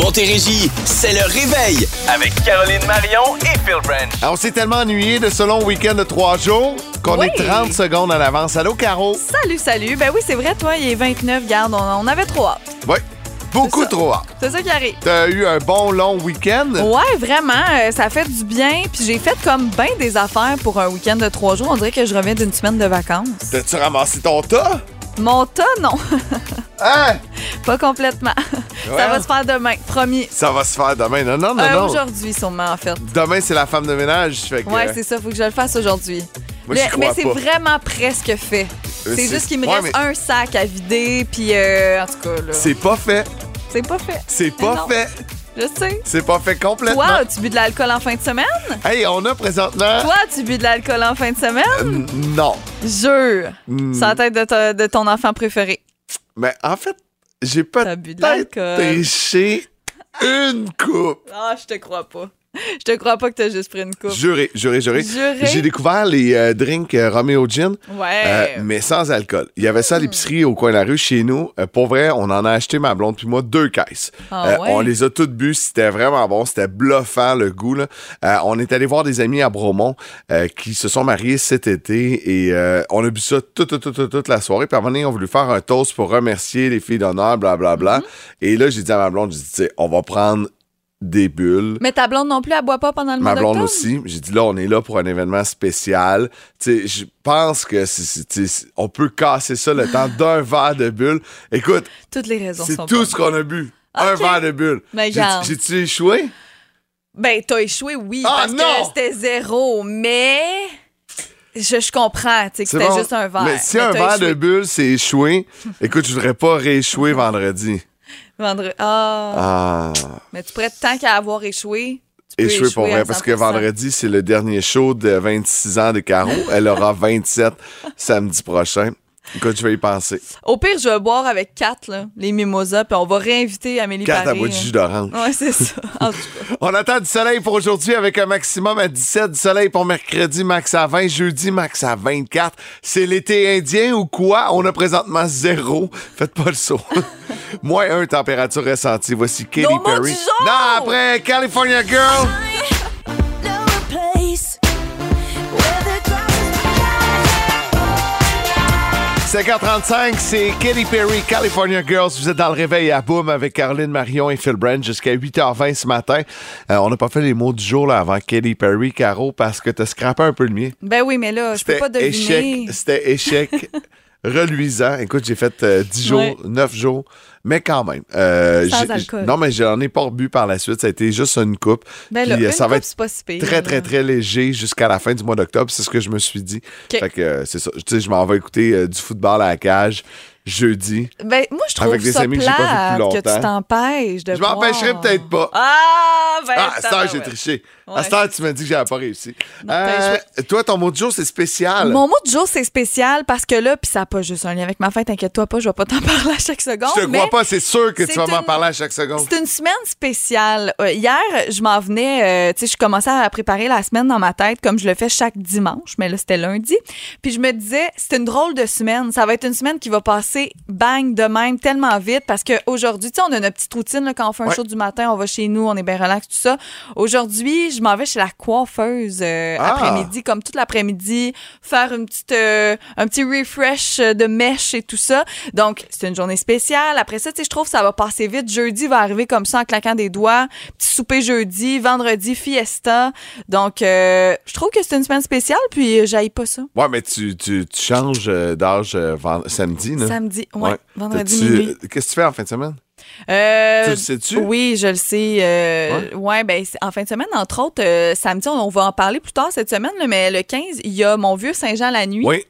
Montérégie, c'est le réveil avec Caroline Marion et Phil Branch. Alors, on s'est tellement ennuyé de ce long week-end de trois jours qu'on Oui. est 30 secondes en avance. Allô, Caro? Salut, salut. Ben oui, c'est vrai, toi, il est 29, garde, on, on avait trop hâte. Oui, beaucoup ça. trop hâte. C'est ça qui arrive. T'as eu un bon long week-end? Ouais, vraiment, euh, ça fait du bien. Puis j'ai fait comme bien des affaires pour un week-end de trois jours. On dirait que je reviens d'une semaine de vacances. T'as-tu ramassé ton tas? Mon tas, non, Hein? pas complètement. Ouais. Ça va se faire demain, promis. Ça va se faire demain. Non, non, non, Euh, non. Aujourd'hui, sûrement, en fait. Demain, c'est la femme de ménage. Fait que, Ouais, euh, c'est ça, faut que je le fasse aujourd'hui. moi, Mais, mais c'est vraiment presque fait. Euh, C'est juste qu'il me ouais, reste mais un sac à vider, puis euh, en tout cas, là, C'est pas fait. c'est pas fait. C'est pas non. fait. Je sais. C'est pas fait complètement. Toi, as-tu bu de l'alcool en fin de semaine? Hey, on a présentement... Toi, as-tu bu de l'alcool en fin de semaine? Euh, non. Jure. Mm. C'est la tête de, ta- de ton enfant préféré. Mais en fait, j'ai T'as bu de l'alcool. une coupe. Ah, je te crois pas. Je te crois pas que t'as juste pris une coupe. Juré, juré, juré. Juré? J'ai découvert les euh, drinks euh, Romeo Gin, Ouais. euh, mais sans alcool. Il y avait ça à l'épicerie au coin de la rue chez nous. Euh, pour vrai, on en a acheté, ma blonde puis moi, deux caisses. Ah ouais? On les a toutes bu. C'était vraiment bon. C'était bluffant, le goût. Là. On est allé voir des amis à Bromont qui se sont mariés cet été et on a bu ça toute, toute, toute, toute, toute la soirée. Puis à un moment donné, on voulu faire un toast pour remercier les filles d'honneur, blablabla. Mm-hmm. Et là, j'ai dit à ma blonde, j'ai dit, tu sais, on va prendre des bulles. Mais ta blonde non plus, elle boit pas pendant le Ma mois blonde aussi. J'ai dit là, on est là pour un événement spécial. Tu sais, je pense que c'est- tu on peut casser ça le temps d'un verre de bulle. Écoute, Toutes les raisons c'est sont tout bonnes. ce qu'on a bu. Un verre de bulle. Mais J'ai- garde. J'ai-tu échoué? Ben, t'as échoué, oui, Ah, parce non! que c'était zéro, mais... Je, je comprends, tu sais, que C'est c'était bon. juste un verre. Mais si Mais un verre échoué. de bulle, c'est échoué, écoute, je voudrais pas rééchouer vendredi. Vendredi. Ah. Ah, Mais tu pourrais, tant qu'à avoir échoué, échoué pour vrai, parce que 100%. vendredi, c'est le dernier show de 26 ans de Caro. Elle aura 27 samedi prochain. Écoute, je vais y penser. Au pire, je vais boire avec Kat, là, les mimosas, puis on va réinviter Amélie à Paris. bois de jus d'orange. Ouais, c'est ça. En tout cas. On attend du soleil pour aujourd'hui avec un maximum à 17, du soleil pour mercredi, max à 20, jeudi, max à 24. C'est l'été indien ou quoi? On a présentement zéro. Faites pas le saut. Moins un température ressentie. Voici Katy Perry. Non, après California Girl. 5h35, c'est Katy Perry, California Girls. Vous êtes dans le réveil à Boom avec Caroline Marion et Phil Brand jusqu'à 8h20 ce matin. Euh, on n'a pas fait les mots du jour là, avant Katy Perry, Caro, parce que t'as scrappé un peu le mien. Ben oui, mais là, je peux pas deviner. c'était échec reluisant. Écoute, j'ai fait euh, 10 jours, Ouais. 9 jours, mais quand même. euh, Sans alcool. Non, mais j'en ai pas rebu par la suite. Ça a été juste une coupe. Ben là, Puis, euh, une ça va coupe, être c'est pas si pire, très, très, très léger jusqu'à la fin du mois d'octobre. C'est ce que je me suis dit. Fait que euh, c'est ça. Tu sais, je m'en vais écouter euh, du football à la cage jeudi. Ben, moi, je trouve Avec des ça amis que j'ai pas tu t'empêches de Je m'empêcherai peut-être pas. Ah, ben, Ah, à cette heure, j'ai triché. À Ouais. cette heure, tu m'as dit que j'avais pas réussi. Non, t'as Euh, toi, ton mot du jour, c'est spécial. Mon mot du jour, c'est spécial parce que là, puis ça n'a pas juste un lien avec ma fête, inquiète-toi pas, je vais pas t'en parler à chaque seconde. Je te crois pas, c'est sûr que tu vas m'en parler à chaque seconde. C'est une semaine spéciale. Euh, hier, je m'en venais, euh, tu sais, je commençais à préparer la semaine dans ma tête comme je le fais chaque dimanche, mais là, c'était lundi. Puis je me disais, c'est une drôle de semaine. Ça va être une semaine qui va passer bang de même tellement vite parce qu'aujourd'hui, tu sais, on a notre petite routine là, quand on fait un Ouais. show du matin, on va chez nous, on est bien relax, tout ça. Aujourd'hui, je m'en vais chez la coiffeuse euh, Ah. après-midi, comme toute l'après-midi, faire une petite, euh, un petit refresh de mèche et tout ça. Donc, c'est une journée spéciale. Après ça, tu sais, je trouve que ça va passer vite. Jeudi va arriver comme ça en claquant des doigts. Petit souper jeudi, vendredi, fiesta. Donc, euh, je trouve que c'est une semaine spéciale, puis euh, j'aille pas ça. Ouais, mais tu, tu, tu changes euh, d'âge euh, samedi, là. Samedi, ouais, Ouais. vendredi minuit. Qu'est-ce que tu fais en fin de semaine? Euh, Tu le sais-tu? Oui, je le sais. Euh, ouais. ben en fin de semaine, entre autres, euh, samedi, on, on va en parler plus tard cette semaine, là, mais le 15, il y a mon vieux Saint-Jean la nuit. Oui.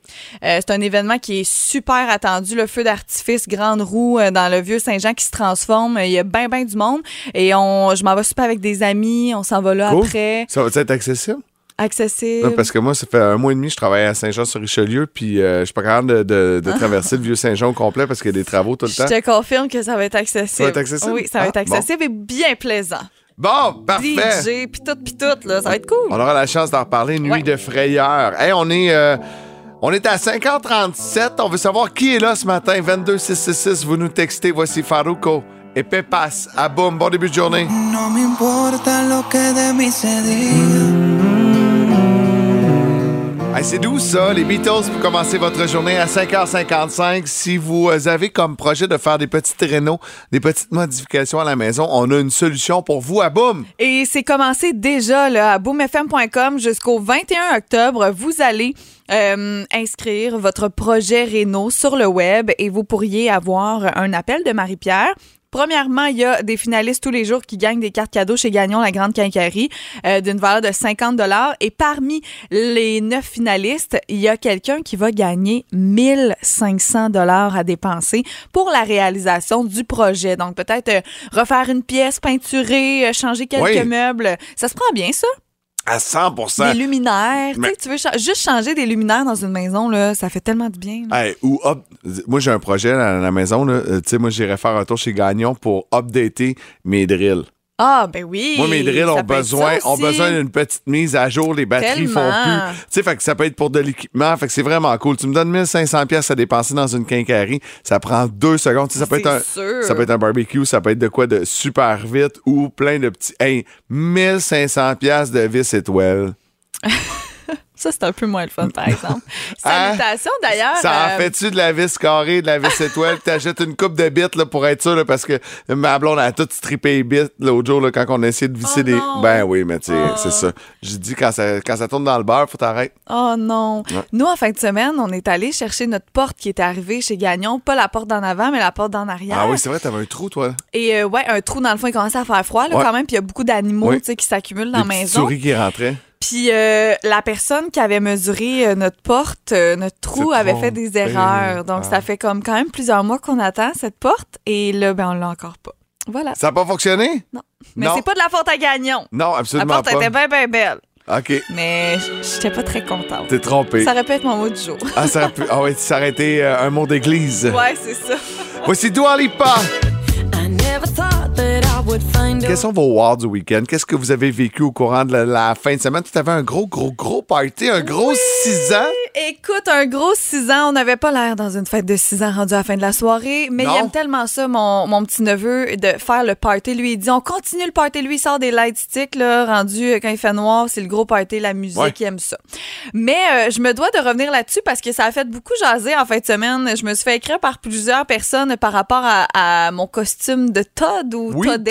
Euh, c'est un événement qui est super attendu, le feu d'artifice, grande roue euh, dans le vieux Saint-Jean qui se transforme. Il y a bien, bien du monde. Et on, je m'en vais super avec des amis. On s'en va là Cool. après. Ça va être accessible? Accessible. Non, parce que moi, ça fait un mois et demi que je travaille à Saint-Jean-sur-Richelieu, puis euh, je suis pas capable de, de- de traverser le vieux Saint-Jean au complet parce qu'il y a des travaux tout le Je temps. te confirme que ça va être accessible. Ça va être accessible? Oui, ça va Ah, être accessible et bien plaisant. Bon, parfait. DJ, puis tout, puis tout, là, ça va être cool. On aura la chance d'en reparler. Nuit Ouais. de frayeur. Hey, on est. euh, on est à 5h37. On veut savoir qui est là ce matin. 22666, vous nous textez. Voici Farouko et Pepas à Boom. Bon début de journée. No me importa lo que de mí se diga. C'est doux ça, les Beatles pour commencer votre journée à 5h55. Si vous avez comme projet de faire des petites rénaux, des petites modifications à la maison, on a une solution pour vous à Boom. Et c'est commencé déjà là, à boomfm.com jusqu'au 21 octobre. Vous allez euh, inscrire votre projet Réno sur le web et vous pourriez avoir un appel de Marie-Pierre. Premièrement, il y a des finalistes tous les jours qui gagnent des cartes cadeaux chez Gagnon, la grande quincaillerie, euh, d'une valeur de 50 dollars. Et parmi les neuf finalistes, il y a quelqu'un qui va gagner 1500 dollars à dépenser pour la réalisation du projet. Donc peut-être euh, refaire une pièce, peinturer, euh, changer quelques Oui. meubles. Ça se prend bien ça? À 100 Des luminaires. Tu sais, Tu veux juste changer des luminaires dans une maison, là, ça fait tellement de bien. Hey, ou up- moi j'ai un projet à la maison là. Euh, tu sais moi j'irais faire un tour chez Gagnon pour updater mes drills. Ah, ben oui. Moi mes drills ont besoin ont besoin d'une petite mise à jour, les batteries font plus. Tu sais fait que ça peut être pour de l'équipement, fait que c'est vraiment cool. Tu me donnes 1500 pièces à dépenser dans une quincaillerie, ça prend deux secondes, Tu sais, ça peut C'est être un sûr. ça peut être un barbecue, ça peut être de quoi de super vite ou plein de petits hey, 1500 pièces de vis étoiles. Ça, c'est un peu moins le fun, par exemple. Hein? Salutations, d'ailleurs. Ça en euh, fait-tu de la vis carrée, de la vis étoile? puis T'achètes une coupe de bits là, pour être sûr, là, parce que ma blonde a tout strippé les bits l'autre jour là, quand on a essayé de visser Oh des. non. Ben oui, mais tu sais, Oh. c'est ça. J'ai dit, quand ça, quand ça tourne dans le beurre, faut t'arrêter. Oh non. Ouais. Nous, en fin de semaine, on est allé chercher notre porte qui était arrivée chez Gagnon. Pas la porte d'en avant, mais la porte d'en arrière. Ah oui, c'est vrai, t'avais un trou, toi. Et euh, ouais, un trou dans le fond, il commençait à faire froid là, Ouais. quand même. Puis il y a beaucoup d'animaux Oui. tu sais, qui s'accumulent dans la maison. souris qui rentraient. Puis euh, la personne qui avait mesuré euh, notre porte, euh, notre trou, avait fait des erreurs. Donc Ah. ça fait comme quand même plusieurs mois qu'on attend cette porte. Et là, ben on l'a encore pas. Voilà. Ça n'a pas fonctionné? Non. Mais Non. c'est pas de la faute à Gagnon. Non, La absolument porte pas. était bien, bien belle. OK, Mais j- j'étais pas très contente. t'es trompé. Ça aurait pu être mon mot du jour. Ah, ça aurait pu... ah oui, ça aurait été euh, un mot d'église. Ouais, c'est ça. Voici Dua Lipa. I never thought that Quels sont vos wards du week-end? Qu'est-ce que vous avez vécu au courant de la, la fin de semaine? Tu avais un gros, gros, gros party, un gros 6 ans? Écoute, un gros 6 ans, on n'avait pas l'air dans une fête de 6 ans rendue à la fin de la soirée, mais Non. il aime tellement ça, mon, mon petit-neveu, de faire le party. Lui, il dit, on continue le party. Lui, il sort des light sticks, là, rendu euh, quand il fait noir, c'est le gros party, la musique, Ouais. il aime ça. Mais euh, je me dois de revenir là-dessus parce que ça a fait beaucoup jaser en fin de semaine. Je me suis fait écrire par plusieurs personnes par rapport à, à mon costume de Todd ou Oui, Toddette.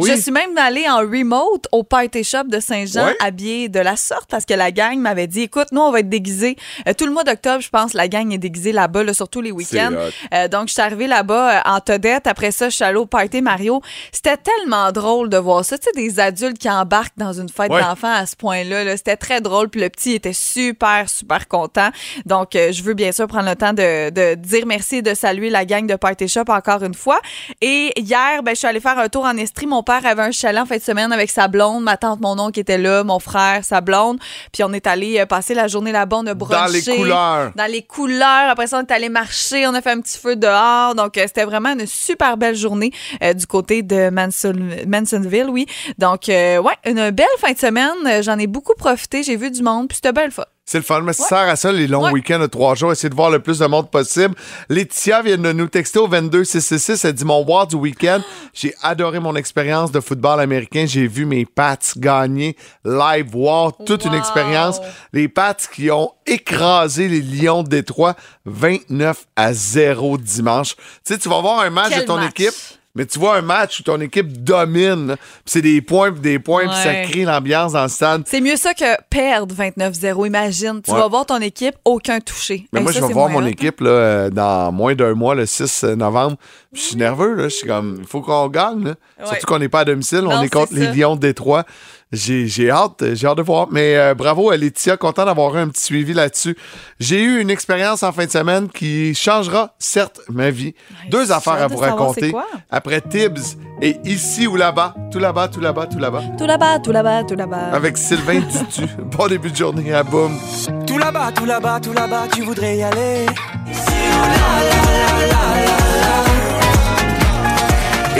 Oui. Je suis même allée en remote au Party Shop de Saint-Jean, Ouais. habillée de la sorte parce que la gang m'avait dit écoute, nous, on va être déguisés. Euh, tout le mois d'octobre, je pense, la gang est déguisée là-bas, là, surtout les week-ends. Euh, donc, je suis arrivée là-bas euh, en Todette. Après ça, je suis allée au Party Mario. C'était tellement drôle de voir ça. Tu sais, des adultes qui embarquent dans une fête Ouais. d'enfants à ce point-là. là. C'était très drôle. Puis le petit était super, super content. Donc, euh, je veux bien sûr prendre le temps de, de dire merci et de saluer la gang de Party Shop encore une fois. Et hier, ben, je suis allée faire un tour en Estrie. Mon père avait un chalet en fin de semaine avec sa blonde, ma tante, mon oncle était là, mon frère, sa blonde. Puis on est allé euh, passer la journée là-bas. On a brunché. Dans les couleurs. Dans les couleurs. Après ça, on est allé marcher. On a fait un petit feu dehors. Donc, euh, c'était vraiment une super belle journée euh, du côté de Manson, Mansonville, oui. Donc, euh, ouais, une belle fin de semaine. J'en ai beaucoup profité. J'ai vu du monde. Puis c'était belle fois. C'est le fun, mais ça sert à ça, les longs Ouais. week-ends de trois jours, essayer de voir le plus de monde possible. Laetitia vient de nous texter au 22666, elle dit Mon ward du week-end, j'ai adoré mon expérience de football américain, j'ai vu mes Pats gagner live, wow, toute une expérience. Les Pats qui ont écrasé les Lions de Détroit 29 à 0 dimanche. Tu sais, tu vas voir un match Quel de ton match? équipe. Mais tu vois un match où ton équipe domine, c'est des points, puis des points, puis ça crée l'ambiance dans le stade. C'est mieux ça que perdre 29-0. Imagine, tu Ouais. vas voir ton équipe, aucun touché. Mais Hey, moi, ça, je vais voir mon hot, équipe là, euh, dans moins d'un mois, le 6 novembre. Je suis nerveux. Là. Je suis comme, il faut qu'on gagne. là. Ouais. Surtout qu'on n'est pas à domicile. Non, on est contre les. Lions de Détroit. J'ai j'ai hâte, j'ai hâte de voir. Mais euh, bravo à Laetitia, content d'avoir eu un petit suivi là-dessus. J'ai eu une expérience en fin de semaine qui changera, certes, ma vie. Deux affaires à vous raconter. Après Tibbs et ici ou là-bas, tout là-bas, tout là-bas, tout là-bas. Tout là-bas, tout là-bas, tout là-bas. Avec Sylvain Dutu. bon début de journée à boum. Tout là-bas, tout là-bas, tout là-bas, tu voudrais y aller. Et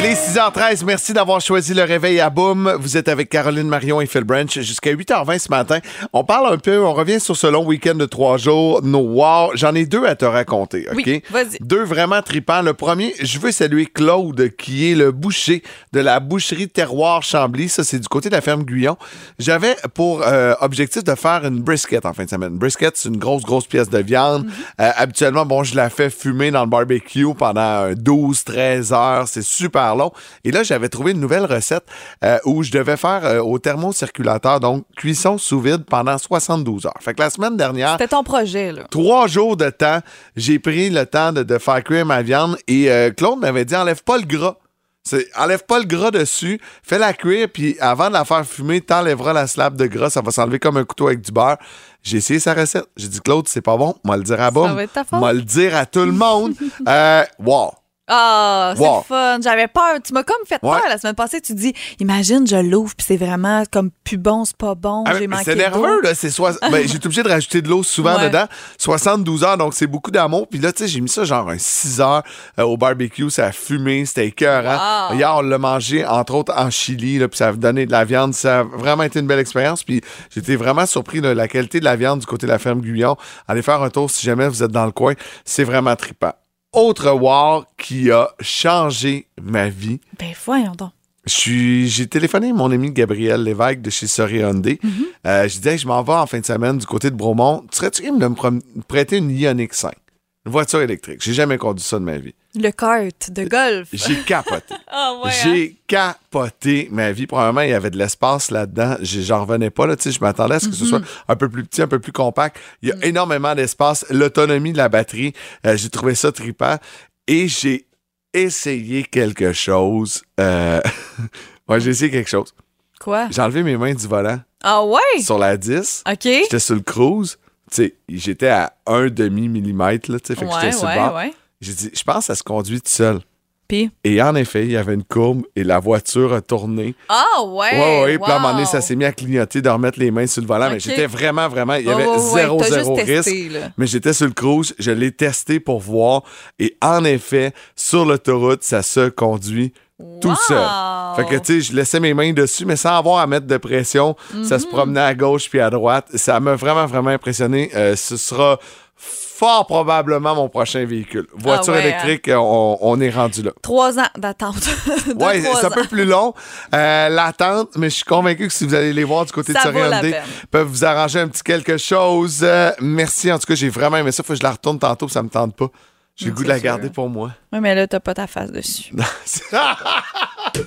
les 6 6h13, merci d'avoir choisi le réveil à boum. Vous êtes avec Caroline Marion et Phil Branch jusqu'à 8h20 ce matin. On parle un peu, on revient sur ce long week-end de trois jours. No wow. J'en ai deux à te raconter, OK? Oui, vas-y. Deux vraiment tripants. Le premier, je veux saluer Claude, qui est le boucher de la boucherie Terroir Chambly. Ça, c'est du côté de la ferme Guyon. J'avais pour euh, objectif de faire une brisket en fin de semaine. Une brisket, c'est une grosse, grosse pièce de viande. Euh, habituellement, bon, je la fais fumer dans le barbecue pendant 12, 13 heures. C'est super Et là, j'avais trouvé une nouvelle recette euh, où je devais faire euh, au thermocirculateur, donc cuisson sous vide pendant 72 heures. Fait que la semaine dernière, C'était ton projet, là. trois jours de temps, j'ai pris le temps de, de faire cuire ma viande et euh, Claude m'avait dit enlève pas le gras. Enlève pas le gras dessus, fais-la cuire, puis avant de la faire fumer, t'enlèveras la slab de gras, ça va s'enlever comme un couteau avec du beurre. J'ai essayé sa recette. J'ai dit, Claude, c'est pas bon, moi le dire à faute. Moi le dire à tout le monde. euh, wow. Ah, c'est Wow. fun. J'avais peur. Tu m'as comme fait Ouais. peur la semaine passée. Tu dis, imagine, je l'ouvre, puis c'est vraiment comme plus bon, c'est pas bon, Ah, j'ai manqué c'est nerveux, là. C'est soi- ben, j'ai été obligé de rajouter de l'eau souvent Ouais. dedans. 72 heures, donc c'est beaucoup d'amour. Puis là, tu sais, j'ai mis ça genre un 6 heures euh, au barbecue. Ça a fumé, c'était écœurant. Wow. Hier, on l'a mangé, entre autres, en Chili, là, puis ça a donné de la viande. Ça a vraiment été une belle expérience. Puis j'étais vraiment surpris de la qualité de la viande du côté de la ferme Guyon. Allez faire un tour si jamais vous êtes dans le coin. C'est vraiment trippant. Autre war qui a changé ma vie. Ben, voyons donc. J'ai téléphoné mon ami Gabriel Lévesque de chez Sorry Hyundai. Euh, je disais, je m'en vais en fin de semaine du côté de Bromont. Serais-tu capable de me prêter une Ioniq 5? Une voiture électrique. J'ai jamais conduit ça de ma vie. Le kart de golf. J'ai capoté. Ah, ouais. hein? J'ai capoté ma vie. Probablement, il y avait de l'espace là-dedans. J'ai- J'en revenais pas. Là, je m'attendais à ce que ce soit un peu plus petit, un peu plus compact. Il y a énormément d'espace. L'autonomie de la batterie, euh, j'ai trouvé ça trippant. Et j'ai essayé quelque chose. Euh... ouais, j'ai essayé quelque chose. Quoi? J'ai enlevé mes mains du volant Ah, ouais? sur la 10. OK. J'étais sur le cruise. J'étais à un demi-millimètre. Là, tu sais, fait que Ouais, j'étais sur le ouais, bord. ouais. J'ai dit, je pense que ça se conduit tout seul. Puis, Et en effet, il y avait une courbe et la voiture a tourné. ah, ouais. Ouais, ouais. Puis à un moment donné, ça s'est mis à clignoter de remettre les mains sur le volant. Mais j'étais vraiment, vraiment, il y avait ouais, zéro, zéro risque. testé. Mais j'étais sur le cruise, je l'ai testé pour voir. Et en effet, sur l'autoroute, ça se conduit tout Wow. seul. Fait que, tu sais, je laissais mes mains dessus, mais sans avoir à mettre de pression. Ça Mhm. se promenait à gauche puis à droite. Ça m'a vraiment, vraiment impressionné. Euh, ce sera fort probablement mon prochain véhicule. Voiture Ah ouais, électrique, on, on est rendu là. Trois ans d'attente. Trois c'est un peu plus long, euh, l'attente, mais je suis convaincu que si vous allez les voir du côté Ça de peine. peuvent vous arranger un petit quelque chose. Euh, merci, en tout cas, j'ai vraiment aimé ça. Faut que je la retourne tantôt, puis ça me tente pas. J'ai le goût de la garder sûr. pour moi. Oui, mais là, t'as pas ta face dessus.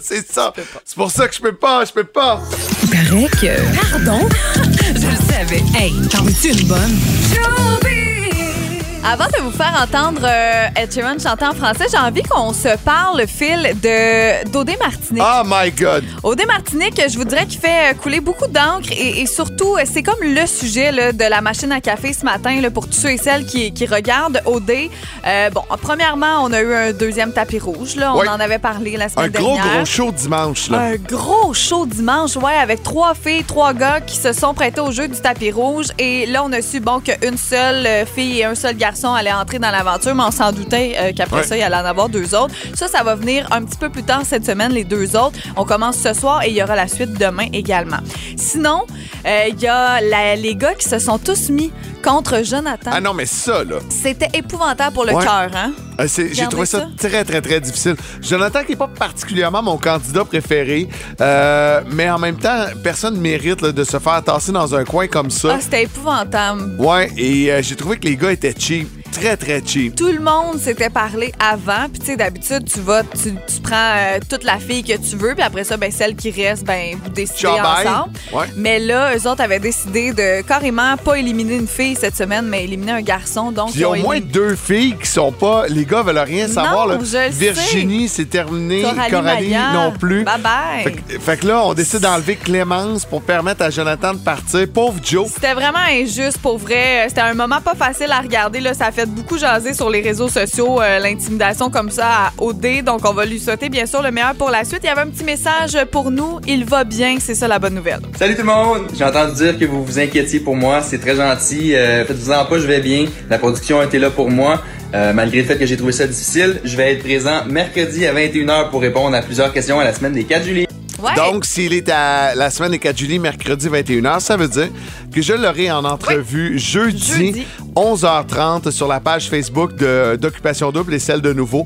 c'est ça. C'est pour ça que je peux pas, je peux pas. paraît que. Pardon? Je le savais. Hey, t'en veux-tu une bonne? Avant de vous faire entendre euh, Ed Sheeran chanter en français, j'ai envie qu'on se parle, Phil, de d'Odé Martinique. Oh my God. Odé Martinique, je vous dirais qu'il fait euh, couler beaucoup d'encre et, et surtout, euh, c'est comme le sujet là, de la machine à café ce matin là, pour tous ceux et celles qui, qui regardent Odé. Euh, bon, premièrement, on a eu un deuxième tapis rouge. Là. On Oui. en avait parlé la Un semaine gros, dernière. gros show dimanche, là. Un gros show dimanche, ouais, avec trois filles, trois gars qui se sont prêtés au jeu du tapis rouge. Et là, on a su, bon, qu'une seule fille et un seul garçon allaient entrer dans l'aventure, mais on s'en doutait euh, qu'après Ouais. ça, il allait en avoir deux autres. Ça, ça va venir un petit peu plus tard cette semaine, les deux autres. On commence ce soir et il y aura la suite demain également. Sinon, euh, il y a la- les gars qui se sont tous mis contre Jonathan. Ah non, mais ça, là. C'était épouvantable pour le Ouais. cœur, hein? Euh, J'ai trouvé ça, ça. très, très, très difficile. Jonathan, qui n'est pas particulièrement mon candidat préféré, euh, mais en même temps, personne ne mérite là, de se faire tasser dans un coin comme ça. Ah, c'était épouvantable. Ouais, et euh, j'ai trouvé que les gars étaient cheap. Très, très cheap. tout le monde s'était parlé avant. Puis, tu sais, d'habitude, tu vas, tu, tu prends euh, toute la fille que tu veux, puis après ça, ben, celle qui reste, ben, vous décidez Ciao, bye. ensemble. Ouais. Mais là, eux autres avaient décidé de carrément pas éliminer une fille cette semaine, mais éliminer un garçon. Donc, Il y a au moins deux filles qui sont pas. Les gars veulent rien savoir. là. je le Virginie, c'est terminé. Coralie non plus. Bye bye. Fait, que- fait que là, on décide d'enlever Clémence pour permettre à Jonathan de partir. Pauvre Joe. C'était vraiment injuste pour vrai. C'était un moment pas facile à regarder. Là. Ça a fait beaucoup jaser sur les réseaux sociaux, euh, l'intimidation comme ça à OD. Donc, on va lui souhaiter bien sûr le meilleur pour la suite. Il y avait un petit message pour nous. Il va bien, c'est ça la bonne nouvelle. Salut tout le monde! J'ai entendu dire que vous vous inquiétiez pour moi, c'est très gentil. Euh, Faites-vous-en pas, je vais bien. La production a été là pour moi. Euh, malgré le fait que j'ai trouvé ça difficile, je vais être présent mercredi à 21h pour répondre à plusieurs questions à la semaine des 4 juillet. Ouais. Donc, s'il est à la semaine des 4 juillet, mercredi 21h, ça veut dire que je l'aurai en entrevue jeudi, Jeudi. 11h30 sur la page Facebook d'Occupation Double et celle de Nouveau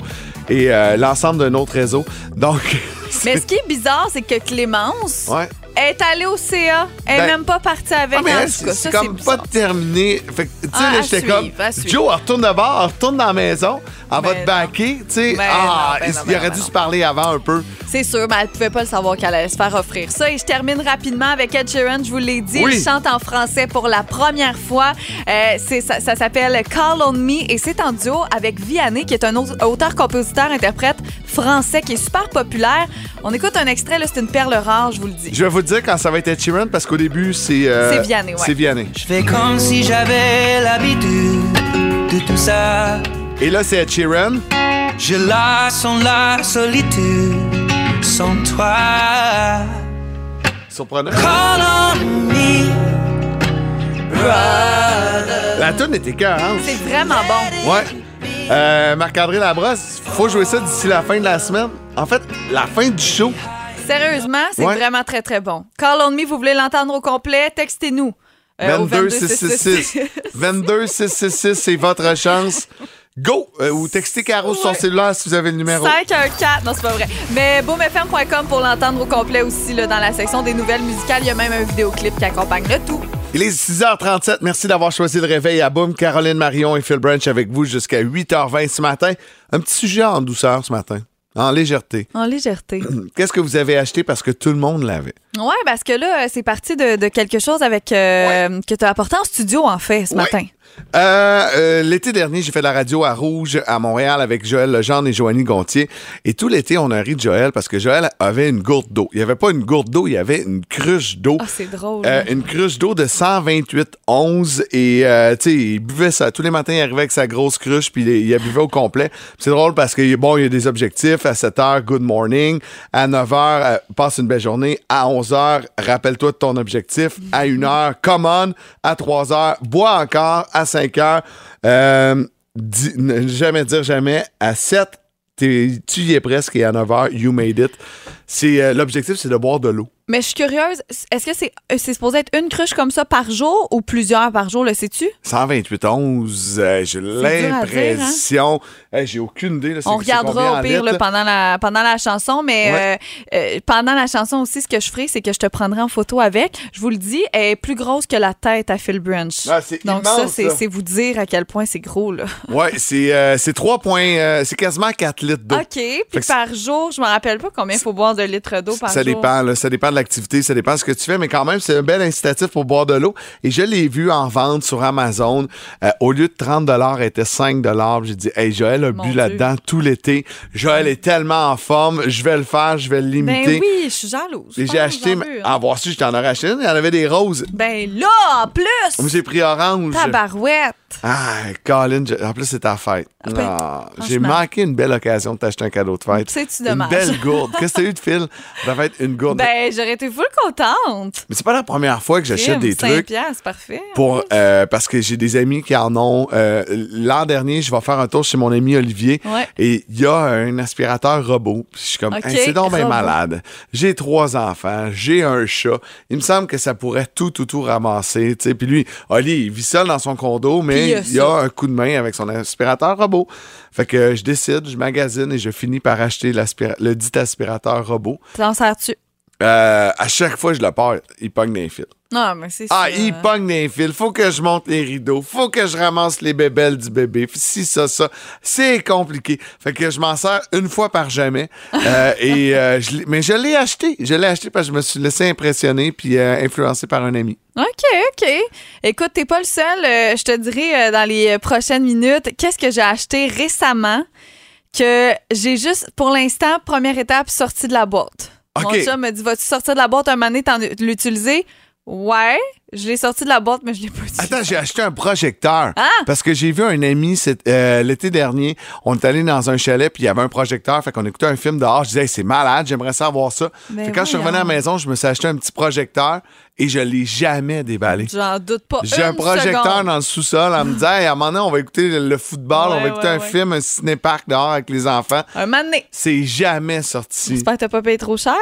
et euh, l'ensemble de notre réseau. Donc, Mais ce qui est bizarre, c'est que Clémence ouais. Est allée au CA. Elle Ben- n'est même pas partie avec. Ah, mais elle, c'est comme pas terminé. Fait tu sais, Ah, j'étais comme. Joe, elle retourne de bord, elle retourne dans la maison, elle va Ben te baquer, tu sais. Ben ah, non, ben il, il ben aurait dû ben se parler avant un peu. C'est sûr, mais elle pouvait pas le savoir qu'elle allait se faire offrir ça. Et je termine rapidement avec Ed Sheeran, je vous l'ai dit. Oui. Il chante en français pour la première fois. Euh, ça ça s'appelle Call on Me et c'est en duo avec Vianney, qui est un autre- auteur-compositeur-interprète français qui est super populaire. On écoute un extrait, c'est une perle rare, je vous le dis. Je vais vous dire quand ça va être Ed Sheeran parce qu'au début, c'est. euh, C'est Vianney, ouais. C'est Vianney. Je fais comme si j'avais l'habitude de tout ça. Et là, c'est Ed Sheeran. Je la sens la solitude sans toi. Surprenant. Call on me, La tune était écœurante. C'est vraiment bon. Ouais. Euh, Marc-André Labrosse, faut jouer ça d'ici la fin de la semaine. En fait, la fin du show. Sérieusement, c'est Ouais. vraiment très, très bon. Call on Me, vous voulez l'entendre au complet? Textez-nous. euh, au 22 666. 22 666, c'est votre chance. Go! Euh, ou textez Caro sur son cellulaire si vous avez le numéro. 514, non, c'est pas vrai. Mais boomfm.com pour l'entendre au complet aussi, là, dans la section des nouvelles musicales. Il y a même un vidéoclip qui accompagne le tout. Il est 6h37. Merci d'avoir choisi le réveil à Boom. Caroline Marion et Phil Branch avec vous jusqu'à 8h20 ce matin. Un petit sujet en douceur ce matin. En légèreté. En légèreté. Qu'est-ce que vous avez acheté parce que tout le monde l'avait? ouais, parce que là, c'est parti de, de quelque chose avec euh, que tu as apporté en studio, en fait, ce Ouais. matin. Euh, euh, l'été dernier, j'ai fait de la radio à Rouge à Montréal avec Joël Lejeune et Joanie Gontier. Et tout l'été, on a ri de Joël parce que Joël avait une gourde d'eau. Il n'y avait pas une gourde d'eau, il y avait une cruche d'eau. Ah, c'est drôle. Euh, une cruche d'eau de 128 11 et euh, tu sais il buvait ça tous les matins il arrivait avec sa grosse cruche puis il, il la buvait au complet c'est drôle parce que bon il y a des objectifs à 7 h good morning. À 9 h euh, passe une belle journée. À 11 h rappelle-toi de ton objectif. À 1 h come on. À 3 h bois encore. À 5 h euh, dis- ne jamais dire jamais. À 7 t'es- tu y es presque et à 9 h you made it. Euh, l'objectif c'est de boire de l'eau Mais je suis curieuse, est-ce que c'est euh, c'est supposé être une cruche comme ça par jour ou plusieurs par jour, le sais-tu? 128 11, euh, j'ai à dire, hein? l'impression. Hey, j'ai aucune idée. Là, On regardera au pire là, pendant, la, pendant la chanson, mais Ouais. euh, euh, pendant la chanson aussi, ce que je ferai, c'est que je te prendrai en photo avec. Je vous le dis, elle est plus grosse que la tête à Phil Branch. Ah, c'est Donc ça, immense, c'est ça. c'est vous dire à quel point c'est gros. Là. Ouais, c'est euh, 3 points. euh, c'est quasiment 4 litres d'eau. OK. Puis par jour, je me rappelle pas combien il faut boire de litres d'eau par Ça jour. dépend, là, ça dépend de l'activité, ça dépend de ce que tu fais, mais quand même, c'est un bel incitatif pour boire de l'eau. Et je l'ai vu en vente sur Amazon. Euh, au lieu de 30 elle était 5 J'ai dit, hey, Joël a Mon bu là-dedans tout l'été. Joël est tellement en forme, je vais le faire, je vais le Ben limiter. oui, je suis jalouse. Et Je j'ai acheté, veux, hein. à voir si je t'en aurais acheté une, il y en avait des roses. Ben là, en plus! J'ai pris orange. Tabarouette! Ah, Colin, je- en plus, c'est ta fête. Ah ben, Ah, j'ai manqué une belle occasion de t'acheter un cadeau de fête. C'est-tu Une belle gourde. Qu'est-ce que t'as eu de fil? Ça va être une gourde. Ben, j'aurais été full contente. Mais c'est pas la première fois que j'achète des cinq trucs. piastres, parfait. Pour, euh, parce que j'ai des amis qui en ont. Euh, L'an dernier, je vais faire un tour chez mon ami Olivier Ouais. et il y a un aspirateur robot. Puis je suis comme, Ok, Hey, c'est donc bien malade. J'ai trois enfants, j'ai un chat. Il me semble que ça pourrait tout, tout, tout ramasser. tu sais. Puis lui, Oli, il vit seul dans son condo, mais il y a il y a ça. un coup de main avec son aspirateur robot. Fait que je décide, je magasine et je finis par acheter le dit aspirateur robot. T'en sers-tu? Euh, à chaque fois que je le pars, il pogne des fils. Non, mais c'est Ah, ça. il pogne des fils. Faut que je monte les rideaux. Faut que je ramasse les bébelles du bébé. Si, ça, ça. C'est compliqué. Fait que je m'en sers une fois par jamais. Euh, et, euh, je l'ai- mais je l'ai acheté. Je l'ai acheté parce que je me suis laissé impressionner puis euh, influencé par un ami. OK, OK. Écoute, t'es pas le seul. Euh, je te dirai euh, dans les euh, prochaines minutes qu'est-ce que j'ai acheté récemment que j'ai juste, pour l'instant, première étape, sorti de la boîte? Mon chum me dit, vas-tu sortir de la boîte un moment donné, t'en l'utiliser? Ouais, je l'ai sorti de la boîte, mais je l'ai pas dit. Attends, j'ai acheté un projecteur. Ah! Parce que j'ai vu un ami euh, l'été dernier. On est allé dans un chalet, puis il y avait un projecteur. Fait qu'on écoutait un film dehors. Je disais, Hey, c'est malade, j'aimerais ça voir ça. Ben Fait que quand je suis revenu à la maison, je me suis acheté un petit projecteur et je l'ai jamais déballé. J'en doute pas. J'ai un projecteur seconde. dans le sous-sol en me disant, hey, à un moment donné, on va écouter le, le football, on va écouter ouais, un ouais. film, un ciné-parc dehors avec les enfants. Un moment donné. C'est jamais sorti. J'espère que t'as pas payé trop cher.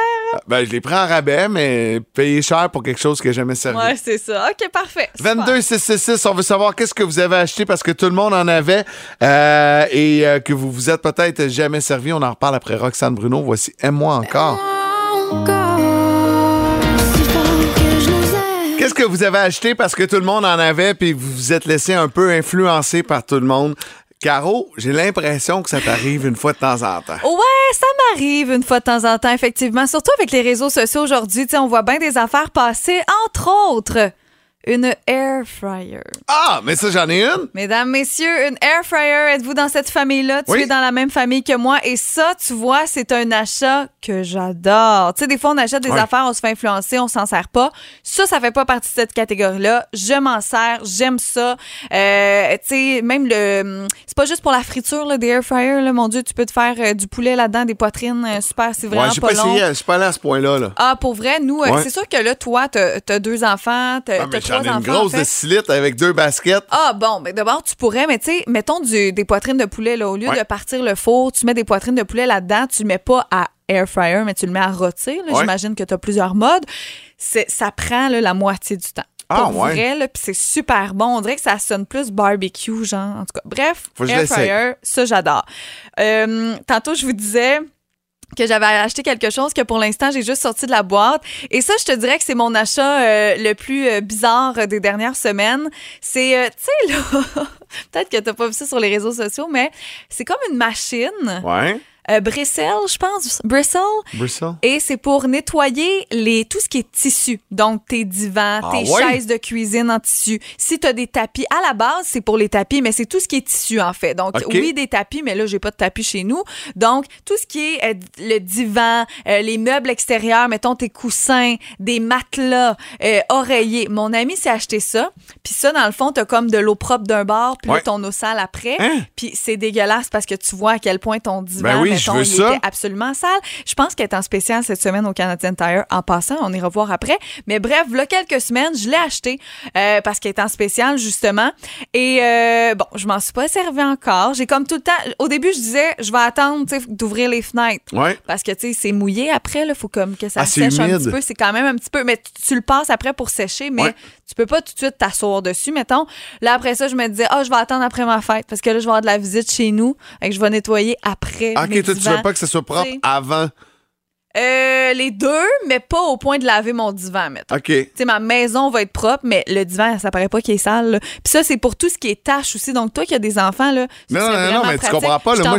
Ben, je l'ai pris en rabais, mais payé cher pour quelque chose que jamais servi. Ouais, c'est ça. OK, parfait. Super. 22 666, on veut savoir qu'est-ce que vous avez acheté parce que tout le monde en avait euh, et euh, que vous vous êtes peut-être jamais servi. On en reparle après Roxane Bruno. Voici Aime-moi encore. Qu'est-ce que vous avez acheté parce que tout le monde en avait puis vous vous êtes laissé un peu influencer par tout le monde? Caro, j'ai l'impression que ça t'arrive une fois de temps en temps. Ouais, ça m'arrive une fois de temps en temps, effectivement. Surtout avec les réseaux sociaux aujourd'hui, on voit bien des affaires passer, entre autres, une air fryer. Ah, mais ça, j'en ai une? Mesdames, messieurs, une air fryer, êtes-vous dans cette famille-là? Tu Oui. es dans la même famille que moi. Et ça, tu vois, c'est un achat que j'adore. Tu sais, des fois, on achète des affaires, on se fait influencer, on s'en sert pas. Ça, ça fait pas partie de cette catégorie-là. Je m'en sers, j'aime ça. Euh, tu sais, même le... C'est pas juste pour la friture, là, des air fryers, là. Mon Dieu, tu peux te faire euh, du poulet là-dedans, des poitrines, euh, super, c'est vraiment Ouais, pas, pas long. essayé, je suis pas allé à ce point-là. Là. Ah, pour vrai, nous, euh, Ouais. c'est sûr que là, toi, t'as as deux enfants, t'as Ah, j'en ai une en grosse fait. de 6 litres avec deux baskets. Ah bon, mais d'abord tu pourrais, mais tu sais, mettons du- des poitrines de poulet là, au lieu Ouais. de partir le four, tu mets des poitrines de poulet là-dedans, tu le mets pas à air fryer, mais tu le mets à rôtir. Ouais. J'imagine que tu as plusieurs modes. C'est ça prend là, la moitié du temps. Ah, Pour ouais. vrai, puis c'est super bon. On dirait que ça sonne plus barbecue, genre. En tout cas, bref, Faut air fryer, ça j'adore. Euh, tantôt, je vous disais que j'avais acheté quelque chose que pour l'instant j'ai juste sorti de la boîte. Et ça je te dirais que c'est mon achat euh, le plus euh, bizarre des dernières semaines. C'est euh, tu sais là peut-être que t'as pas vu ça sur les réseaux sociaux mais c'est comme une machine. Ouais. Euh, je pense Bristle Bristol. et c'est pour nettoyer les tout ce qui est tissu. Donc tes divans, Ah tes ouais? chaises de cuisine en tissu. Si tu as des tapis à la base, c'est pour les tapis mais c'est tout ce qui est tissu en fait. Donc oui, des tapis mais là j'ai pas de tapis chez nous. Donc tout ce qui est euh, le divan, euh, les meubles extérieurs, mettons tes coussins, des matelas, euh, oreillers. Mon ami s'est acheté ça. Puis ça dans le fond, tu as comme de l'eau propre d'un bord, puis Ouais. là ton eau sale après. Hein? Puis c'est dégueulasse parce que tu vois à quel point ton divan Ben oui, je veux il ça. était absolument sale. Je pense qu'elle est en spécial cette semaine au Canadian Tire. En passant, on ira voir après. Mais bref, là, quelques semaines, je l'ai acheté euh, parce qu'elle est en spécial, justement. Et euh, bon, je m'en suis pas servi encore. J'ai comme tout le temps... Au début, je disais, je vais attendre d'ouvrir les fenêtres. Ouais. Parce que, tu sais, c'est mouillé après, il faut comme que ça Ah, sèche un petit peu. C'est quand même un petit peu... Mais tu, tu le passes après pour sécher, mais Ouais. Tu peux pas tout de suite t'asseoir dessus, mettons. Là, après ça, je me disais, ah, je vais attendre après ma fête parce que là, je vais avoir de la visite chez nous et que je vais nettoyer après Ah, mes Ok, toi, tu divans. veux pas que ça soit propre Tu avant. Euh, les deux, mais pas au point de laver mon divan, mettons. OK. Tu sais, ma maison va être propre, mais le divan, ça paraît pas qu'il est sale. Puis ça, c'est pour tout ce qui est tâche aussi. Donc, toi qui as des enfants, là, Non, non, non, vraiment mais tu comprends pas. Là, moi,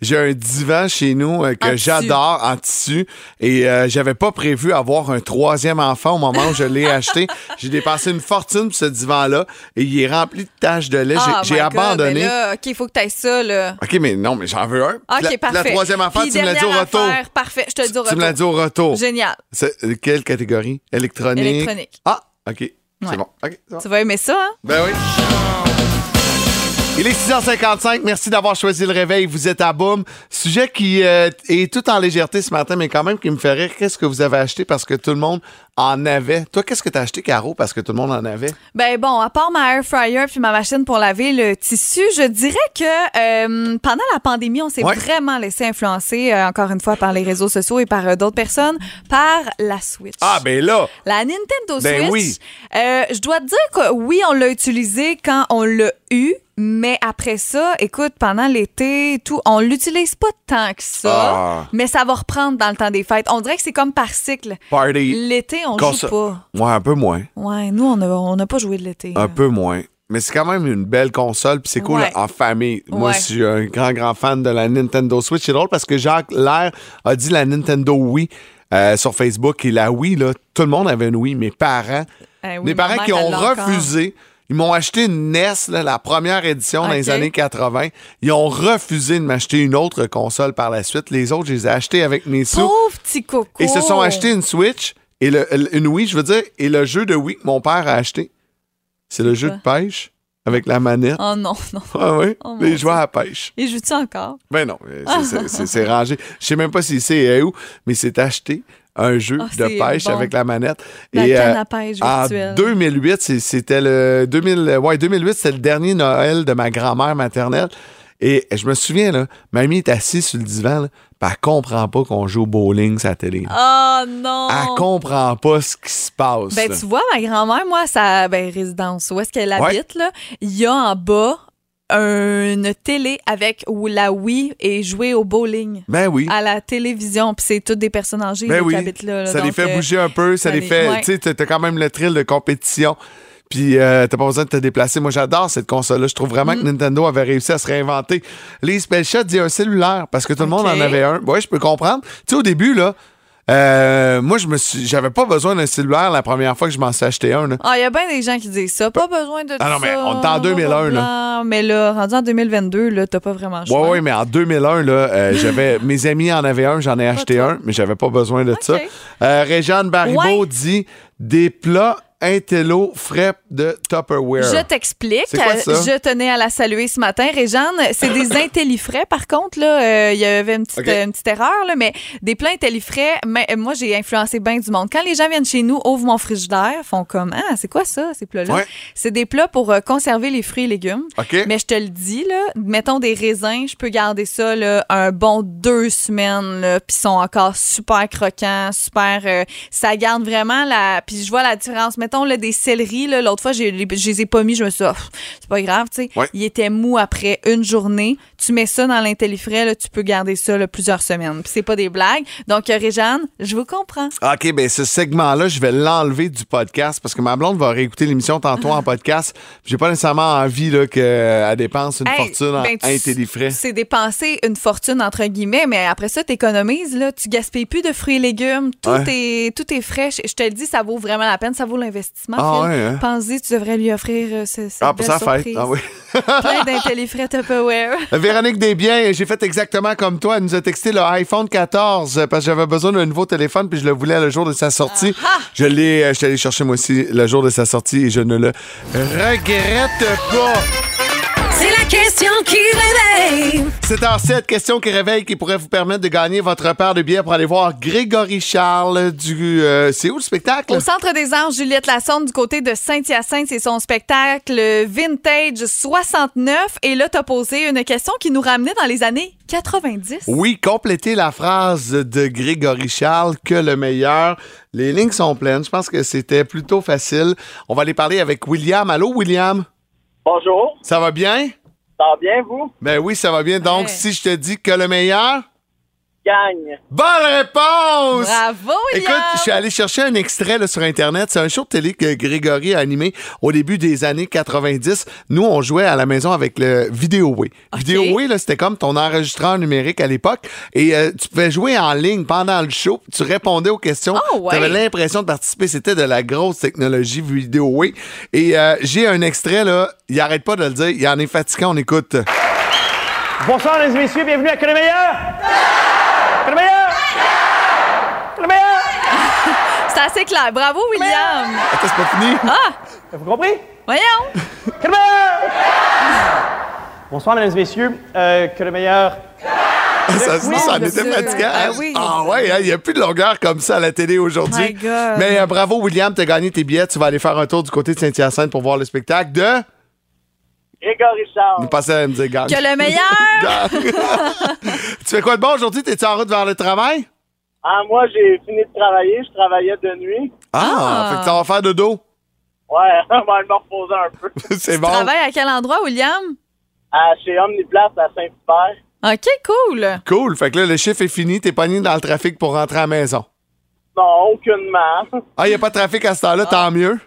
j'ai, un divan chez nous euh, que j'adore en tissu et euh, j'avais pas prévu avoir un troisième enfant au moment où je l'ai acheté. J'ai dépensé une fortune pour ce divan-là et il est rempli de taches de lait. J'ai- Ah, j'ai abandonné. ben là, OK, il faut que tu ailles ça, là. OK, mais non, mais j'en veux un. OK, la, parfait. la troisième enfant, Puis tu me l'as dit au retour. affaire, parfait, je te le au Tu me l'as dit au retour. Génial. C'est, euh, quelle catégorie? Électronique. Électronique. Ah, OK. C'est bon. OK, c'est bon. Tu vas aimer ça, hein? Ben oui. Il est 6h55. Merci d'avoir choisi le réveil. Vous êtes à Boom. Sujet qui euh, est tout en légèreté ce matin, mais quand même qui me fait rire. Qu'est-ce que vous avez acheté parce que tout le monde en avait? Toi, qu'est-ce que tu as acheté, Caro, parce que tout le monde en avait? Ben bon, à part ma air fryer puis ma machine pour laver le tissu, je dirais que euh, pendant la pandémie, on s'est Ouais. vraiment laissé influencer, euh, encore une fois, par les réseaux sociaux et par d'autres personnes, par la Switch. Ah, ben là! La Nintendo Ben Switch, oui. je dois te dire que oui, on l'a utilisé quand on l'a eu, mais après ça, écoute, pendant l'été, tout, on l'utilise pas tant que ça, Ah. mais ça va reprendre dans le temps des fêtes. On dirait que c'est comme par cycle. Party. L'été, on Quand joue pas. Ouais, un peu moins. Ouais, nous, on n'a on n'a pas joué de l'été. Un peu moins. Mais c'est quand même une belle console, puis c'est cool Ouais. en famille. Moi, je suis un grand, grand fan de la Nintendo Switch. C'est drôle parce que Jacques Lair a dit la Nintendo Wii euh, sur Facebook. Et la Wii, là, tout le monde avait une Wii. Mes parents, Eh oui, mes parents qui ont encore. Ils m'ont acheté une NES, là, la première édition dans les années 80. Ils ont refusé de m'acheter une autre console par la suite. Les autres, je les ai achetées avec mes sous. Pauvre petit coco. Et se sont achetés une Switch Et le, une Wii, je veux dire, et le jeu de Wii que mon père a acheté, c'est le jeu de pêche avec la manette. Oh non, non. Ah oui, Oh, les joueurs à pêche. Et joue-tu encore? Ben non, c'est rangé. Je sais même pas si c'est où, mais c'est acheté un jeu Ah, de pêche bon. avec la manette. La Et, canne euh, à pêche en virtuelle. 2008, c'est- c'était le 2000, ouais, 2008, c'était le dernier Noël de ma grand-mère maternelle. Et je me souviens, là, mamie est assise sur le divan, là, puis elle comprend pas qu'on joue au bowling la télé. Oh non! Elle comprend pas ce qui se passe. Ben, là. tu vois, ma grand-mère, moi, sa ben, résidence, où est-ce qu'elle Ouais. habite, là, il y a en bas une télé avec où la Wii est jouée au bowling. Ben oui. À la télévision, puis c'est toutes des personnes âgées Ben oui. qui habitent là. là. ça les fait euh, bouger un peu, ça, ça les fait. ouais. Tu sais, t'as quand même le thrill de compétition. Puis euh, t'as pas besoin de te déplacer. Moi, j'adore cette console-là. Je trouve vraiment que Mm. Nintendo avait réussi à se réinventer. Les Spellshot dit un cellulaire parce que tout le monde en avait un. Ouais, je peux comprendre. Tu sais, au début, là, euh, moi, je me suis, j'avais pas besoin d'un cellulaire la première fois que je m'en suis acheté un. là. Ah, il y a bien des gens qui disent ça. Pas besoin de Ah non, mais ça, on est en 2001, là. Mais là, rendu en 2022, là, t'as pas vraiment choix. ouais, mais en 2001, là, euh, j'avais, mes amis en avaient un, j'en ai acheté un, mais j'avais pas besoin de ça. Euh, Réjeanne Ouais. dit des plats intello frais de Tupperware. Je t'explique. C'est quoi ça? Je tenais à la saluer ce matin. Réjeanne, c'est des intellifrais, par contre. Là, euh, il y avait une petite, OK. euh, une petite erreur, là, mais des plats intellifrais, mais, euh, moi, j'ai influencé bien du monde. Quand les gens viennent chez nous, ouvrent mon frigidaire, font comme Ah, c'est quoi ça, ces plats-là? Ouais. C'est des plats pour euh, conserver les fruits et légumes. OK. Mais je te le dis, là, mettons des raisins, je peux garder ça là, un bon deux semaines, là, puis ils sont encore super croquants, super. euh, ça garde vraiment la. Puis je vois la différence. Mettons là, des céleris, l'autre fois, je les ai pas mis, je me suis dit, Ah, c'est pas grave, tu sais. Ouais. Ils étaient mous après une journée. Tu mets ça dans l'intellifrais, tu peux garder ça là, plusieurs semaines. Puis c'est pas des blagues. Donc, euh, Réjeanne, je vous comprends. OK, ben ce segment-là, je vais l'enlever du podcast parce que ma blonde va réécouter l'émission tantôt en podcast. J'ai pas nécessairement envie qu'elle dépense une Hey, fortune en ben, tu- intellifrais. C'est dépenser une fortune, entre guillemets, mais après ça, tu économises. Là, tu gaspilles plus de fruits et légumes. Tout, Ouais. est, tout est frais. Je je te le dis, ça vaut vraiment la peine. Ça vaut l'investissement. Ah Phil. ouais, hein? Pense-y, tu devrais lui offrir euh, ce, cette Ah, pour sa fête. surprise. Ah oui. Plein d'intellifrais Tupperware. Véronique Desbiens, j'ai fait exactement comme toi. Elle nous a texté le iPhone 14 euh, parce que j'avais besoin d'un nouveau téléphone puis je le voulais le jour de sa sortie. Je l'ai, euh, je suis allé chercher moi aussi le jour de sa sortie et je ne le regrette pas. Question qui réveille. C'est en cette question qui réveille qui pourrait vous permettre de gagner votre paire de billets pour aller voir Grégory Charles du. euh, c'est où le spectacle? Au Centre des Anges, Juliette Lassonde, du côté de Saint-Hyacinthe, c'est son spectacle Vintage 69. Et là, t'as posé une question qui nous ramenait dans les années 90. Oui, complétez la phrase de Grégory Charles que le meilleur. Les lignes sont pleines. Je pense que c'était plutôt facile. On va aller parler avec William. Allô, William? Bonjour, Ça va bien? Ça va bien, vous? Ben oui, ça va bien. Donc, Ouais. si je te dis que le meilleur. Gagne. Bonne réponse! Bravo, William! Écoute, je suis allé chercher un extrait là, sur Internet. C'est un show de télé que Grégory a animé au début des années 90. Nous, on jouait à la maison avec le Vidéoway. OK. Vidéoway, c'était comme ton enregistreur numérique à l'époque. Et euh, tu pouvais jouer en ligne pendant le show. Tu répondais aux questions. Oh, ouais. Tu avais l'impression de participer. C'était de la grosse technologie Vidéoway. Et euh, j'ai un extrait, là. Il arrête pas de le dire. Il en est fatiguant. On écoute. Bonsoir, mesdames et messieurs, bienvenue à Que le meilleur! C'est assez clair. Bravo, William! Attends, c'est pas fini? Vous compris? Voyons! Que le meilleur! Bonsoir, mesdames et messieurs, euh, que le meilleur. Ça, ça, ça en était fatigant. Ah hein? oui. Ah ouais, hein, il n'y a plus de longueur comme ça à la télé aujourd'hui. Mais euh, bravo, William, tu as gagné tes billets. Tu vas aller faire un tour du côté de Saint-Hyacinthe pour voir le spectacle de. Grégory Charles. Vous passez à me dire. Que le meilleur! Tu fais quoi de bon aujourd'hui? T'es-tu en route vers le travail? Ah, moi, j'ai fini de travailler, je travaillais de nuit. Ah, Ah. fait que ça va faire de dos. Ouais, on va me reposer un peu. C'est Tu bon. travailles à quel endroit, William? À, chez Omniplace à Saint-Hubert. OK, cool. Cool. Fait que là, le chiffre est fini. T'es pogné dans le trafic pour rentrer à la maison. Non, aucunement. Ah, il n'y a pas de trafic à ce temps-là, tant mieux.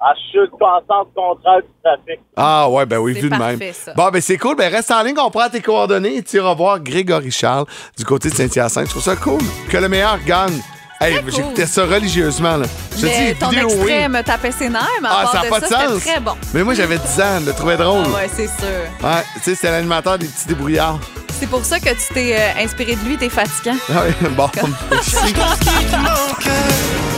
Ah, je suis en sens contraire du trafic. Ah ouais, ben oui, C'est vu de même. ça. Bon, ben c'est cool. Ben reste en ligne, on prend tes coordonnées et tu iras voir Grégory Charles du côté de Saint-Hyacinthe. Je trouve ça cool. Que le meilleur gagne. Hey, cool. j'écoutais ça religieusement, là. Je te Mais dis, ton vidéo, extrait oui. me tapait ses nerfs, mais à Ah, ça de n'a pas de ça, sens. c'était très bon. Mais moi, j'avais 10 ans, je le trouvais drôle. Ah ouais, c'est sûr. Ouais, tu sais, c'était l'animateur des petits débrouillards. C'est pour ça que tu t'es euh, inspiré de lui, t'es fatigant. Ah ouais, bon, merci.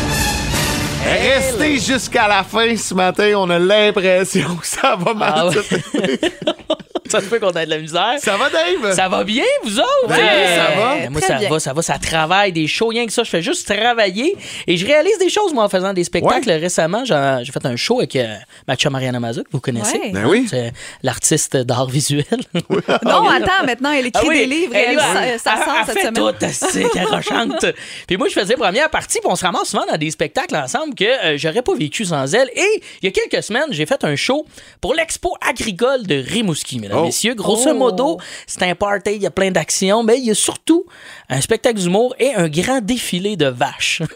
Restez jusqu'à la fin ce matin, on a l'impression que ça va mal. Ah ouais. Ça se peut qu'on ait de la misère. Ça va, Dave? Ça va bien, vous autres? Ben oui, ça va. Moi, ça bien. va, ça va, ça travaille des shows, rien que ça. Je fais juste travailler et je réalise des choses, moi, en faisant des spectacles. Récemment, j'ai fait un show avec euh, ma chum Mariana Mazza, que vous connaissez? Ouais. Ben oui. C'est l'artiste d'art visuel. Non, attends, maintenant, elle écrit Ah oui, des livres et elle, elle, elle- ça, elle- sort elle cette fait semaine. tout, c'est accrochante. puis moi, je faisais première partie, puis on se ramasse souvent dans des spectacles ensemble que euh, j'aurais pas vécu sans elle. Et il y a quelques semaines, j'ai fait un show pour l'expo agricole de Rimouski, mesdames, Oh. messieurs. Grosso Oh. modo, c'est un party, il y a plein d'actions, mais il y a surtout un spectacle d'humour et un grand défilé de vaches.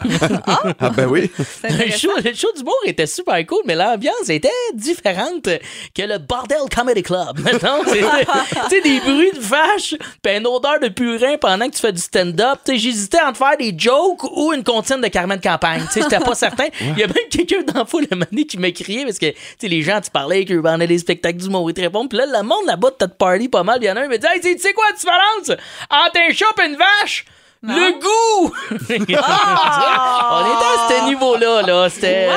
Ah ben oui. Le show, le show d'humour était super cool, mais l'ambiance était différente que le Bordel Comedy Club. Sais, des bruits de vaches, puis une odeur de purin pendant que tu fais du stand-up. J'hésitais entre faire des jokes ou une comptine de Carmen Campagne. J'étais pas certain. Il y a même quelqu'un la foule le mané qui m'a crié parce que les gens, tu parlais eux pendant les spectacles d'humour, ils te répondent. Puis là, le monde là-bas de cette party pas mal. Il y en a un qui me dit Hey, tu sais quoi la différence entre un chat et une vache Le goût! On était à ce niveau-là, là. C'était.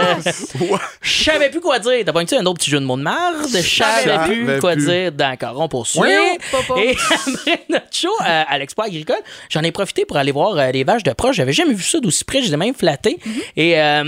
Je savais plus quoi dire. T'as pas un autre petit jeu de mots de marde? Je savais savais plus quoi plus. dire. D'accord, on poursuit. Papa. Et après notre show euh, à l'Expo agricole, j'en ai profité pour aller voir euh, les vaches de proche. J'avais jamais vu ça d'aussi près. Je les ai même flatté. Mm-hmm. Et euh,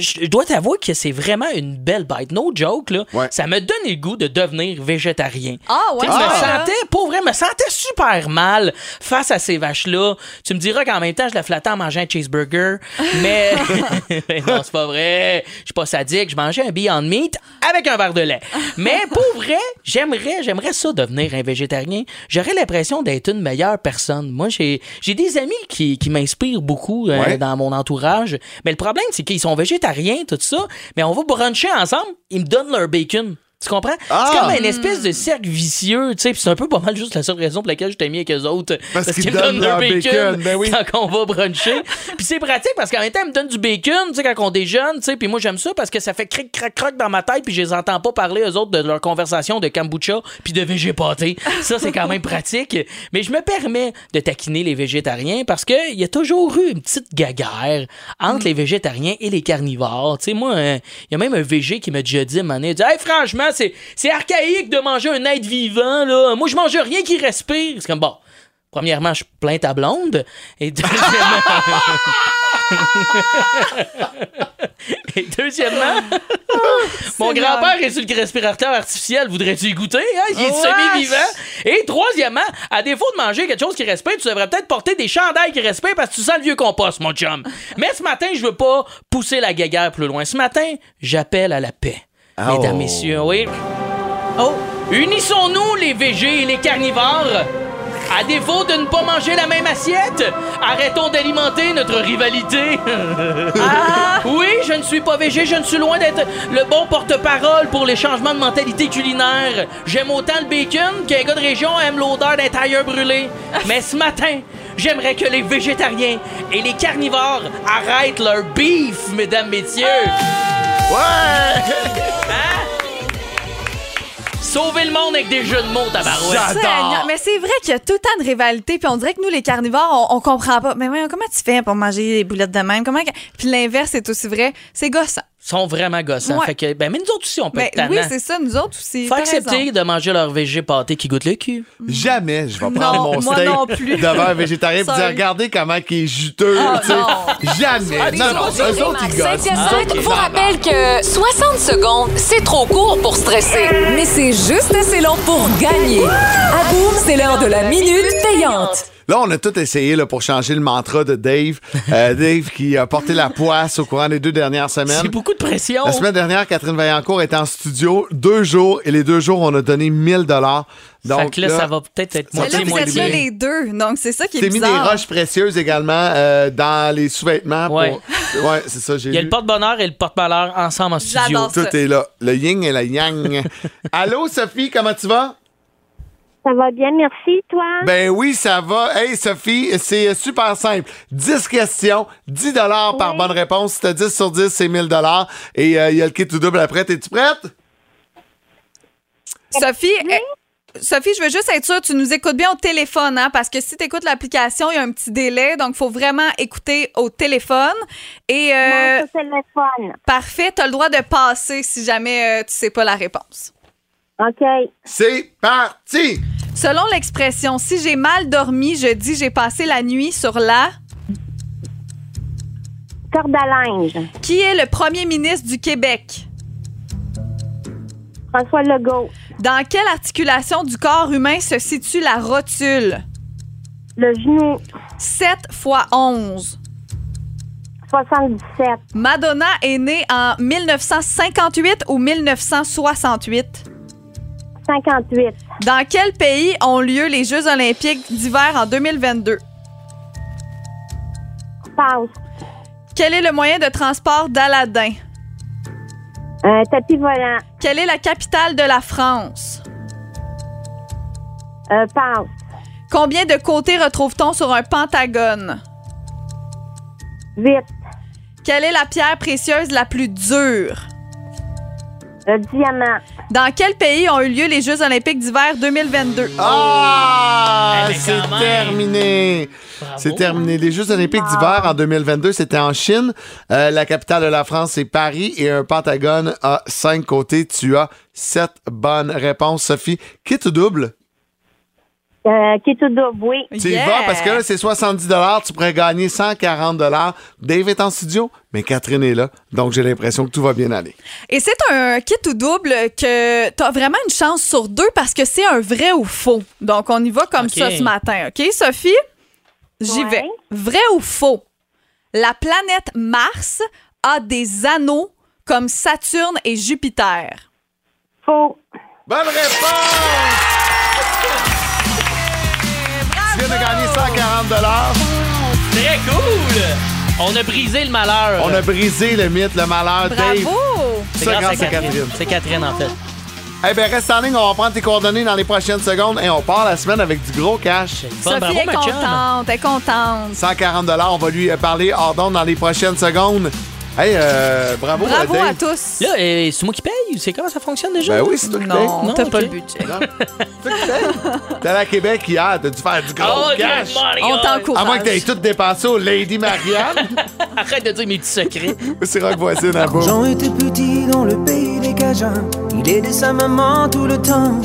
je dois t'avouer que c'est vraiment une belle bite. No joke, là. Ouais. Ça me donne le goût de devenir végétarien. Ah, ouais. Tu je me Ah. sentais, pour vrai, me sentais super mal face à ces vaches-là. Tu me diras qu'en même temps, je la flattais en mangeant un cheeseburger. Mais, non, c'est pas vrai. Je suis pas sadique. Je mangeais un Beyond Meat avec un verre de lait. Mais pour vrai, j'aimerais, j'aimerais ça devenir un végétarien. J'aurais l'impression d'être une meilleure personne. Moi, j'ai, j'ai des amis qui, qui m'inspirent beaucoup euh, Ouais. dans mon entourage. Mais le problème, c'est qu'ils sont végétariens, tout ça. Mais on va bruncher ensemble. Ils me donnent leur bacon. Tu comprends? Ah! C'est comme une espèce de cercle vicieux, tu sais, puis c'est un peu pas mal juste la seule raison pour laquelle je t'ai mis avec eux autres. Parce qu'ils me donnent leur bacon, bacon, ben oui. quand on va bruncher. puis c'est pratique parce qu'en même temps, ils me donnent du bacon, tu sais, quand on déjeune, tu sais, puis moi j'aime ça parce que ça fait cric crac crac dans ma tête puis je les entends pas parler eux autres de leur conversation de kombucha puis de végépaté. Ça c'est quand même pratique. Mais je me permets de taquiner les végétariens parce que il y a toujours eu une petite gaguère entre les végétariens et les carnivores. Tu sais, moi, euh, il y a même un végé qui m'a déjà dit à un moment donné, il dit, Hey, franchement, c'est c'est archaïque de manger un être vivant, là. Moi, je mange rien qui respire. C'est comme, bon, premièrement, je plains ta blonde. Et deuxièmement... et deuxièmement, mon grand-père est sur le respirateur artificiel. Voudrais-tu y goûter? Hein? Il est semi-vivant. Et troisièmement, à défaut de manger quelque chose qui respire, tu devrais peut-être porter des chandails qui respirent parce que tu sens le vieux compost, mon chum. Mais ce matin, je veux pas pousser la guéguerre plus loin. Ce matin, j'appelle à la paix. Mesdames, Oh. messieurs, oui. Oh, unissons-nous les végés et les carnivores. À défaut de ne pas manger la même assiette, arrêtons d'alimenter notre rivalité. Oui, je ne suis pas végé, je ne suis loin d'être le bon porte-parole pour les changements de mentalité culinaire. J'aime autant le bacon qu'un gars de région aime l'odeur d'un tailleur brûlé. Mais ce matin, j'aimerais que les végétariens et les carnivores arrêtent leur beef, mesdames, messieurs. Ouais! Hein? Sauver le monde avec des jeux de mots, tabarouette. Seigneur, Mais c'est vrai qu'il y a tout le temps de rivalité, puis on dirait que nous, les carnivores, on, on comprend pas. Mais voyons, comment tu fais pour manger des boulettes de même? Comment... que- Puis l'inverse est aussi vrai. C'est gossant. Sont vraiment gossants. Ouais. Fait que, ben, mais nous autres aussi, on peut Ben, être tannants. oui, c'est ça, nous autres aussi. Faut accepter raison. de manger leur végé pâté qui goûte le cul. Jamais je vais prendre Non, mon steak non plus. devant un végétarien et dire regardez comment il est juteux. Ah, sais. non. Jamais. non, non, eux autres, ils gossent. Saint-Hyacinthe vous rappelle que 60 secondes, c'est trop court pour stresser. Mais c'est juste assez long pour gagner. À boum, c'est l'heure de la minute payante. Là, on a tout essayé là, pour changer le mantra de Dave. Euh, Dave qui a porté la poisse au courant des deux dernières semaines. C'est beaucoup de pression. La semaine dernière, Catherine Vaillancourt était en studio deux jours et les deux jours, on a donné 1000 dollars. Donc fait que là, ça va peut-être être Mais là, vous moins êtes là les deux, donc c'est ça qui est T'es mis des roches précieuses également euh, dans les sous-vêtements. Ouais. Pour... Ouais, c'est ça, j'ai Il y a lu. le porte-bonheur et le porte-malheur ensemble en studio. Ça. Tout est là. Le yin et la yang. Allô, Sophie, comment tu vas? Ça va bien, merci, toi? Ben oui, ça va. Hey, Sophie, c'est super simple. 10 questions, 10 dollars par bonne réponse. Si t'as 10 sur 10, c'est 1000 dollars. Et euh, il y a le kit tout double après. T'es-tu prête? Sophie, eh, Sophie, je veux juste être sûre, tu nous écoutes bien au téléphone, hein, parce que si tu écoutes l'application, il y a un petit délai, donc il faut vraiment écouter au téléphone. Et euh, Non, téléphone. parfait, tu as le droit de passer si jamais euh, tu sais pas la réponse. OK. C'est parti! Selon l'expression, si j'ai mal dormi, je dis j'ai passé la nuit sur la. Corde à linge. Qui est le premier ministre du Québec? François Legault. Dans quelle articulation du corps humain se situe la rotule? Le genou. 7 fois 11. 77. Madonna est née en 1958 ou 1968? 58. Dans quel pays ont lieu les Jeux olympiques d'hiver en 2022? Passe. Quel est le moyen de transport d'Aladin? Un tapis volant. Quelle est la capitale de la France? Euh, passe. Combien de côtés retrouve-t-on sur un pentagone? 8. Quelle est la pierre précieuse la plus dure? Le diamant. Dans quel pays ont eu lieu les Jeux olympiques d'hiver 2022? Ah! Eh c'est terminé. C'est terminé. Les Jeux olympiques d'hiver en 2022, c'était en Chine. Euh, la capitale de la France, c'est Paris. Et un pentagone a cinq côtés. Tu as sept bonnes réponses. Sophie, quitte ou double? Euh, qui est tout double, oui. Tu y vas parce que là, c'est 70 Tu pourrais gagner 140 Dave est en studio, mais Catherine est là. Donc, j'ai l'impression que tout va bien aller. Et c'est un kit ou double que tu as vraiment une chance sur deux parce que c'est un vrai ou faux. Donc, on y va comme ça ce matin. OK, Sophie? J'y Ouais. vais. Vrai ou faux? La planète Mars a des anneaux comme Saturne et Jupiter. Faux. Bonne réponse! Viens de gagner 140 Très cool! On a brisé le malheur. On a brisé le mythe, le malheur. Dave, Bravo! C'est ça grâce à grâce à Catherine. C'est Catherine, en fait. Eh bien, reste en ligne, on va prendre tes coordonnées dans les prochaines secondes et on part la semaine avec du gros cash. Bon, Sophie bravo, est ma chum. contente, elle est contente. 140 on va lui parler hors d'onde dans les prochaines secondes. Hey, euh, bravo, Bravo Dave. à tous. Là, euh, c'est moi qui paye? C'est comment ça fonctionne déjà? Ben oui, c'est toi qui non, Non, t'as ok. pas le budget. Non, c'est toi qui payes. T'es allé à Québec hier, t'as dû faire du gros Oh, cash. On t'encourage. À moins que t'aies tout dépensé au Lady Marianne. Arrête de dire mes petits secrets. c'est Rock Voisine à bout. Jean était petit dans le pays des Cajuns. Il aidait sa maman tout le temps.